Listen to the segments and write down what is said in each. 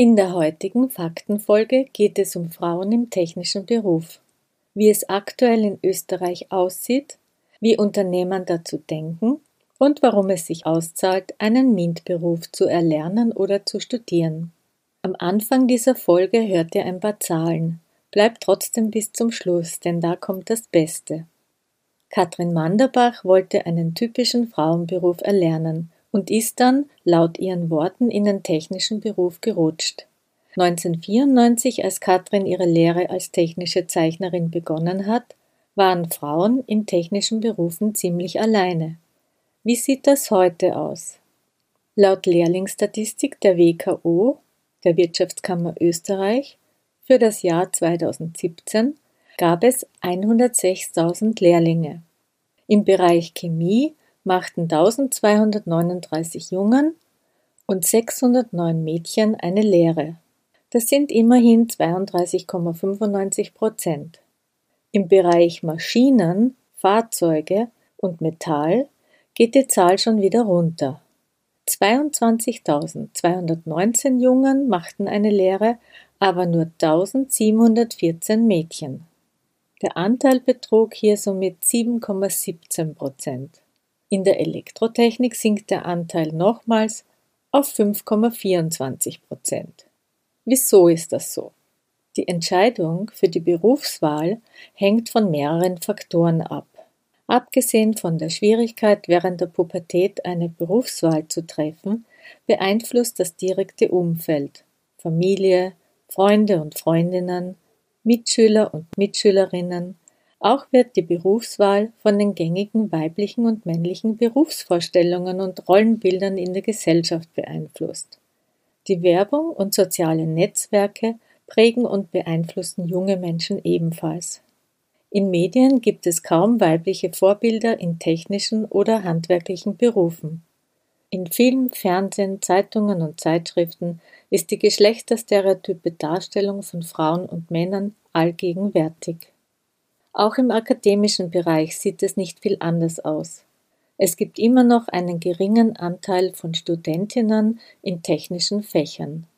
In der heutigen Faktenfolge geht es um Frauen im technischen Beruf, wie es aktuell in Österreich aussieht, wie Unternehmer dazu denken und warum es sich auszahlt, einen MINT-Beruf zu erlernen oder zu studieren. Am Anfang dieser Folge hört ihr ein paar Zahlen. Bleibt trotzdem bis zum Schluss, denn da kommt das Beste. Katrin Manderbach wollte einen typischen Frauenberuf erlernen und ist dann, laut ihren Worten, in den technischen Beruf gerutscht. 1994, als Katrin ihre Lehre als technische Zeichnerin begonnen hat, waren Frauen in technischen Berufen ziemlich alleine. Wie sieht das heute aus? Laut Lehrlingsstatistik der WKO, der Wirtschaftskammer Österreich, für das Jahr 2017 gab es 106.000 Lehrlinge. Im Bereich Chemie machten 1239 Jungen und 609 Mädchen eine Lehre. Das sind immerhin 32,95 Prozent. Im Bereich Maschinen, Fahrzeuge und Metall geht die Zahl schon wieder runter. 22.219 Jungen machten eine Lehre, aber nur 1714 Mädchen. Der Anteil betrug hier somit 7,17 Prozent. In der Elektrotechnik sinkt der Anteil nochmals auf 5,24 Prozent. Wieso ist das so? Die Entscheidung für die Berufswahl hängt von mehreren Faktoren ab. Abgesehen von der Schwierigkeit während der Pubertät eine Berufswahl zu treffen, beeinflusst das direkte Umfeld Familie, Freunde und Freundinnen, Mitschüler und Mitschülerinnen, auch wird die Berufswahl von den gängigen weiblichen und männlichen Berufsvorstellungen und Rollenbildern in der Gesellschaft beeinflusst. Die Werbung und soziale Netzwerke prägen und beeinflussen junge Menschen ebenfalls. In Medien gibt es kaum weibliche Vorbilder in technischen oder handwerklichen Berufen. In Film, Fernsehen, Zeitungen und Zeitschriften ist die geschlechterstereotype Darstellung von Frauen und Männern allgegenwärtig. Auch im akademischen Bereich sieht es nicht viel anders aus. Es gibt immer noch einen geringen Anteil von Studentinnen in technischen Fächern.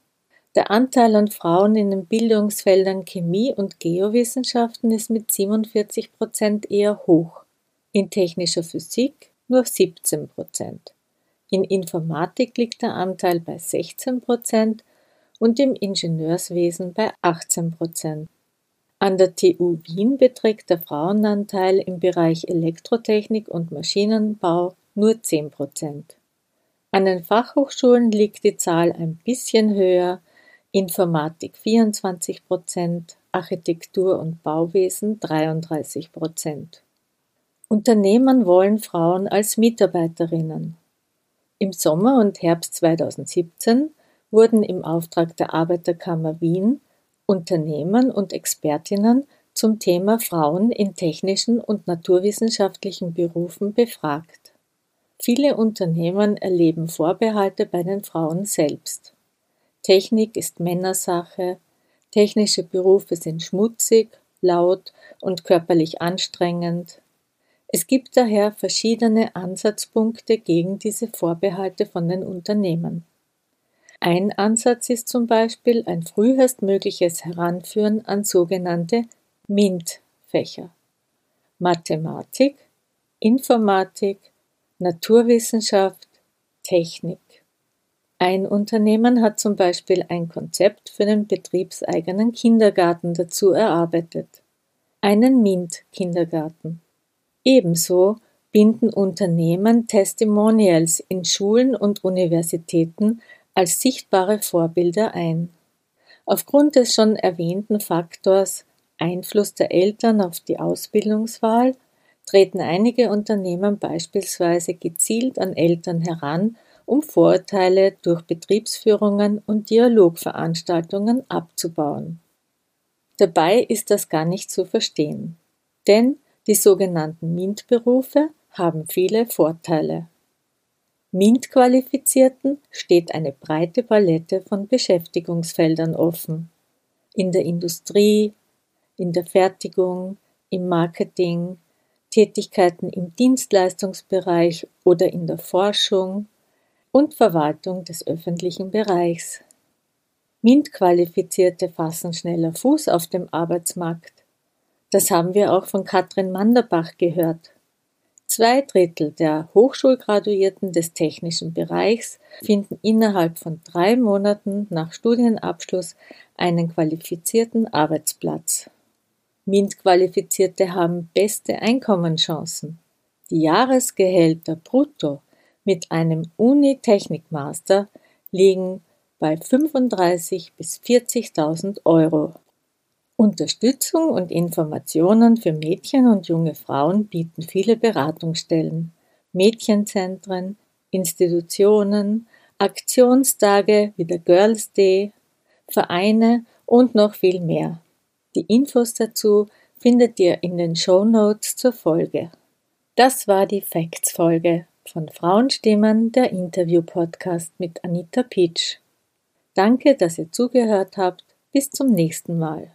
Der Anteil an Frauen in den Bildungsfeldern Chemie und Geowissenschaften ist mit 47 Prozent eher hoch, in technischer Physik nur 17 Prozent. In Informatik liegt der Anteil bei 16 Prozent und im Ingenieurswesen bei 18 Prozent. An der TU Wien beträgt der Frauenanteil im Bereich Elektrotechnik und Maschinenbau nur 10 Prozent. An den Fachhochschulen liegt die Zahl ein bisschen höher, Informatik 24 Prozent, Architektur und Bauwesen 33 Prozent. Unternehmen wollen Frauen als Mitarbeiterinnen. Im Sommer und Herbst 2017 wurden im Auftrag der Arbeiterkammer Wien Unternehmen und Expertinnen zum Thema Frauen in technischen und naturwissenschaftlichen Berufen befragt. Viele Unternehmen erleben Vorbehalte bei den Frauen selbst. Technik ist Männersache, technische Berufe sind schmutzig, laut und körperlich anstrengend. Es gibt daher verschiedene Ansatzpunkte gegen diese Vorbehalte von den Unternehmen. Ein Ansatz ist zum Beispiel ein frühestmögliches Heranführen an sogenannte MINT-Fächer. Mathematik, Informatik, Naturwissenschaft, Technik. Ein Unternehmen hat zum Beispiel ein Konzept für den betriebseigenen Kindergarten dazu erarbeitet. Einen MINT-Kindergarten. Ebenso binden Unternehmen Testimonials in Schulen und Universitäten als sichtbare Vorbilder ein. Aufgrund des schon erwähnten Faktors Einfluss der Eltern auf die Ausbildungswahl treten einige Unternehmen beispielsweise gezielt an Eltern heran, um Vorurteile durch Betriebsführungen und Dialogveranstaltungen abzubauen. Dabei ist das gar nicht zu verstehen, denn die sogenannten MINT-Berufe haben viele Vorteile. MINT-Qualifizierten steht eine breite Palette von Beschäftigungsfeldern offen. In der Industrie, in der Fertigung, im Marketing, Tätigkeiten im Dienstleistungsbereich oder in der Forschung und Verwaltung des öffentlichen Bereichs. MINT-Qualifizierte fassen schneller Fuß auf dem Arbeitsmarkt. Das haben wir auch von Katrin Manderbach gehört. Zwei Drittel der Hochschulgraduierten des technischen Bereichs finden innerhalb von drei Monaten nach Studienabschluss einen qualifizierten Arbeitsplatz. MINT-Qualifizierte haben beste Einkommenschancen. Die Jahresgehälter brutto mit einem Uni-Technikmaster liegen bei 35.000 bis 40.000 Euro. Unterstützung und Informationen für Mädchen und junge Frauen bieten viele Beratungsstellen, Mädchenzentren, Institutionen, Aktionstage wie der Girls Day, Vereine und noch viel mehr. Die Infos dazu findet ihr in den Show Notes zur Folge. Das war die Facts-Folge von Frauenstimmen, der Interview-Podcast mit Anita Peach. Danke, dass ihr zugehört habt. Bis zum nächsten Mal.